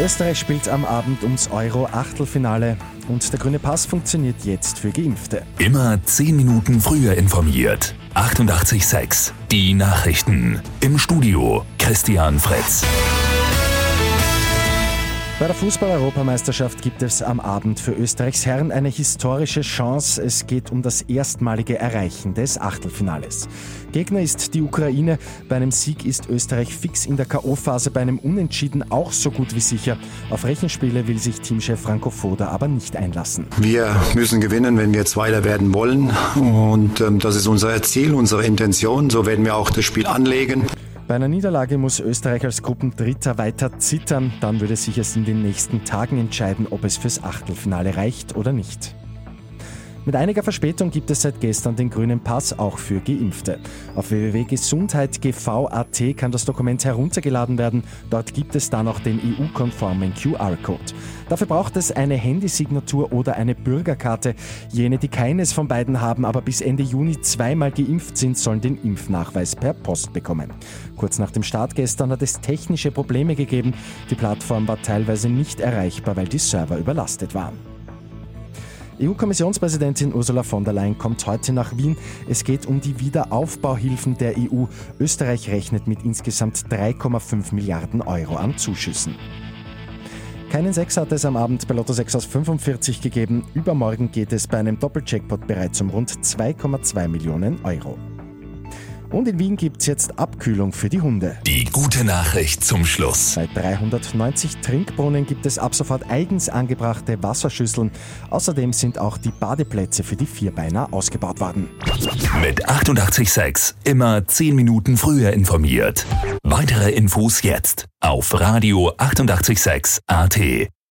Österreich spielt am Abend ums Euro-Achtelfinale und der grüne Pass funktioniert jetzt für Geimpfte. Immer 10 Minuten früher informiert. 88.6 Die Nachrichten. Im Studio Christian Fritz. Bei der Fußball-Europameisterschaft gibt es am Abend für Österreichs Herren eine historische Chance. Es geht um das erstmalige Erreichen des Achtelfinales. Gegner ist die Ukraine. Bei einem Sieg ist Österreich fix in der K.O.-Phase, bei einem Unentschieden auch so gut wie sicher. Auf Rechenspiele will sich Teamchef Franco Foda aber nicht einlassen. Wir müssen gewinnen, wenn wir Zweiter werden wollen. Und ähm, das ist unser Ziel, unsere Intention. So werden wir auch das Spiel anlegen. Bei einer Niederlage muss Österreich als Gruppendritter weiter zittern. Dann würde sich es in den nächsten Tagen entscheiden, ob es fürs Achtelfinale reicht oder nicht. Mit einiger Verspätung gibt es seit gestern den grünen Pass auch für Geimpfte. Auf www.gesundheit.gv.at kann das Dokument heruntergeladen werden. Dort gibt es dann auch den EU-konformen QR-Code. Dafür braucht es eine Handysignatur oder eine Bürgerkarte. Jene, die keines von beiden haben, aber bis Ende Juni zweimal geimpft sind, sollen den Impfnachweis per Post bekommen. Kurz nach dem Start gestern hat es technische Probleme gegeben. Die Plattform war teilweise nicht erreichbar, weil die Server überlastet waren. EU-Kommissionspräsidentin Ursula von der Leyen kommt heute nach Wien. Es geht um die Wiederaufbauhilfen der EU. Österreich rechnet mit insgesamt 3,5 Milliarden Euro an Zuschüssen. Keinen Sechs hat es am Abend bei Lotto 6 aus 45 gegeben. Übermorgen geht es bei einem Doppelcheckpot bereits um rund 2,2 Millionen Euro. Und in Wien gibt es jetzt Abkühlung für die Hunde. Die gute Nachricht zum Schluss. Bei 390 Trinkbrunnen gibt es ab sofort eigens angebrachte Wasserschüsseln. Außerdem sind auch die Badeplätze für die Vierbeiner ausgebaut worden. Mit 886 immer 10 Minuten früher informiert. Weitere Infos jetzt auf Radio 886 AT.